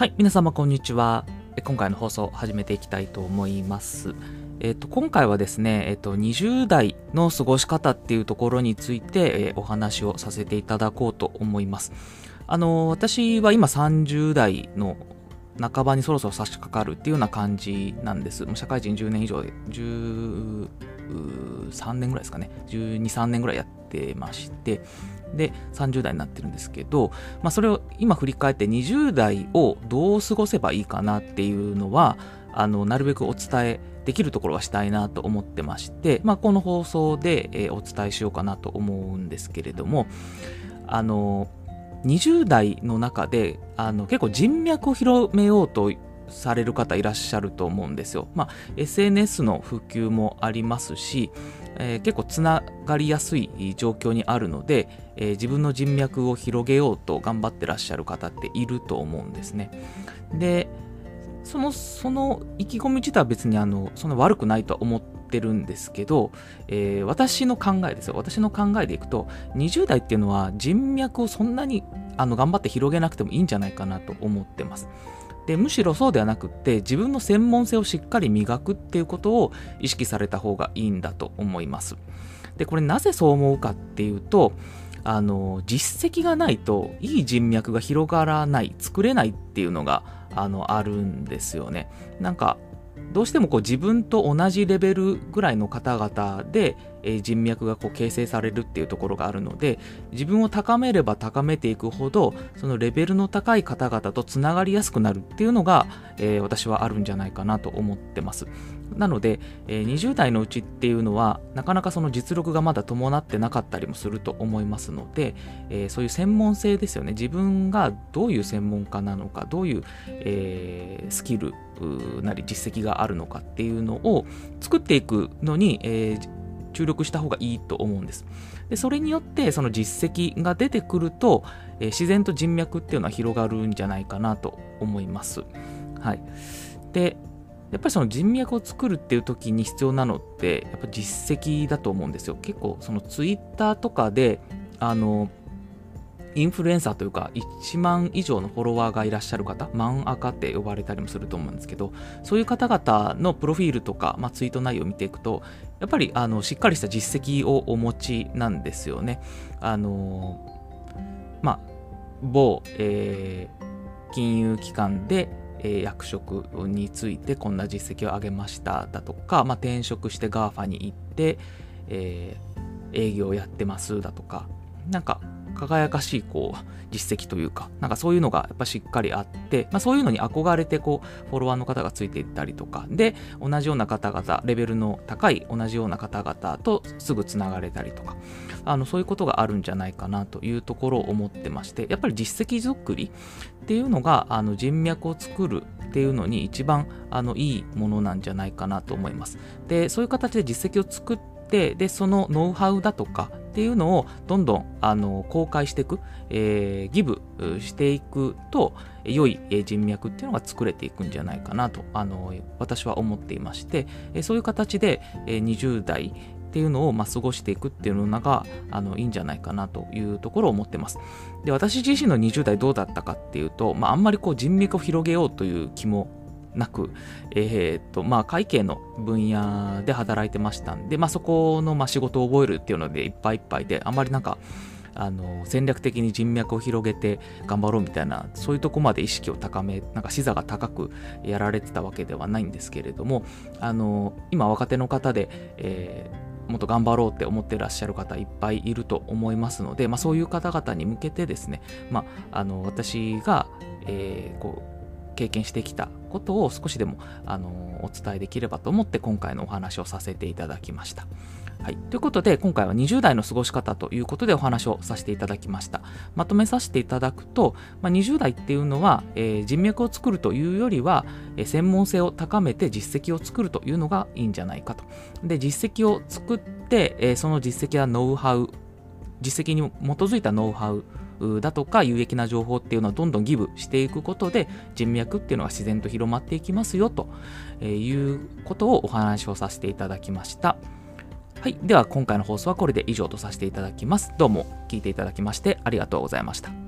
はい、皆様こんにちは。今回の放送を始めていきたいと思います。えっ、と、今回はですね、えっ、と、20代の過ごし方っていうところについて、えーお話をさせていただこうと思います。あの、私は今30代の半ばにそろそろ差し掛かるっていうような感じなんです。もう社会人10年以上で、13年ぐらいですかね。12、3年ぐらいやってまして、で、30代になってるんですけど、まあ、それを今振り返って20代をどう過ごせばいいかなっていうのは、あの、なるべくお伝えできるところはしたいなと思ってまして、まあ、この放送で、えお伝えしようかなと思うんですけれども、あの、20代の中で、あの、結構人脈を広めようとされる方いらっしゃると思うんですよ。まあ、SNS の普及もありますし、えー結構つながりやすい状況にあるので、えー自分の人脈を広げようと頑張ってらっしゃる方っていると思うんですね。で、その、その意気込み自体は別にあの、そんな悪くないとは思ってるんですけど、えー私の考えですよ。私の考えでいくと、20代っていうのは人脈をそんなにあの頑張って広げなくてもいいんじゃないかなと思ってます。でむしろそうではなくって自分の専門性をしっかり磨くっていうことを意識された方がいいんだと思います。でこれなぜそう思うかっていうとあの実績がないといい人脈が広がらない作れないっていうのがあのあるんですよね。なんかどうしてもこう自分と同じレベルぐらいの方々で、え人脈がこう形成されるっていうところがあるので自分を高めれば高めていくほどそのレベルの高い方々とつながりやすくなるっていうのが、えー私はあるんじゃないかなと思ってます。なので、えー20代のうちっていうのはなかなかその実力がまだ伴ってなかったりもすると思いますので、えそういう専門性ですよね自分がどういう専門家なのかどういう、えスキルなり実績があるのかっていうのを作っていくのに、え注力した方がいいと思うんです。でそれによってその実績が出てくると、え自然と人脈っていうのは広がるんじゃないかなと思います。はい。で、やっぱりその人脈を作るっていう時に必要なのって、やっぱ実績だと思うんですよ。結構そのツイッターとかで、あの、インフルエンサーというか、1万以上のフォロワーがいらっしゃる方、万赤って呼ばれたりもすると思うんですけど、そういう方々のプロフィールとか、まあ、ツイート内容を見ていくと、やっぱりあのしっかりした実績をお持ちなんですよね。あのまあ、某、えー金融機関で、え役職についてこんな実績を上げましただとか、まあ、転職して GAFA に行って、えー営業をやってますだとか、なんか輝かしいこう実績というか、なんかそういうのがやっぱしっかりあって、まあ、そういうのに憧れてこうフォロワーの方がついていったりとか、で、同じような方々、レベルの高い同じような方々とすぐつながれたりとか、あのそういうことがあるんじゃないかなというところを思ってまして、やっぱり実績作りっていうのがあの人脈を作るっていうのに一番あのいいものなんじゃないかなと思います。で、そういう形で実績を作っ、で、そのノウハウだとかっていうのをどんどんあの公開していく、えーギブしていくと、良い人脈っていうのが作れていくんじゃないかなとあの私は思っていまして、そういう形で、20代っていうのを、まあ、過ごしていくっていうのがあのいいんじゃないかなというところを思ってます。で私自身の20代どうだったかっていうと、まあ、あんまりこう人脈を広げようという気もなく、えーとまあ、会計の分野で働いてましたんで、まあ、そこのまあ仕事を覚えるっていうのでいっぱいいっぱいであんまりなんかあの戦略的に人脈を広げて頑張ろうみたいなそういうとこまで意識を高めなんか視座が高くやられてたわけではないんですけれどもあの今若手の方で、えーもっと頑張ろうって思ってらっしゃる方いっぱいいると思いますので、まあ、そういう方々に向けてですね、まあ、あの私が、えーこう経験してきたことを少しでもあのお伝えできればと思って今回のお話をさせていただきました。はい、ということで今回は20代の過ごし方ということでお話をさせていただきました。まとめさせていただくと、まあ、20代っていうのは、えー人脈を作るというよりは、えー専門性を高めて実績を作るというのがいいんじゃないかと。で実績を作って、えーその実績やノウハウ実績に基づいたノウハウだとか有益な情報っていうのはどんどんギブしていくことで人脈っていうのが自然と広まっていきますよとえいうことをお話をさせていただきました。はい。では今回の放送はこれで以上とさせていただきます。どうも聞いていただきましてありがとうございました。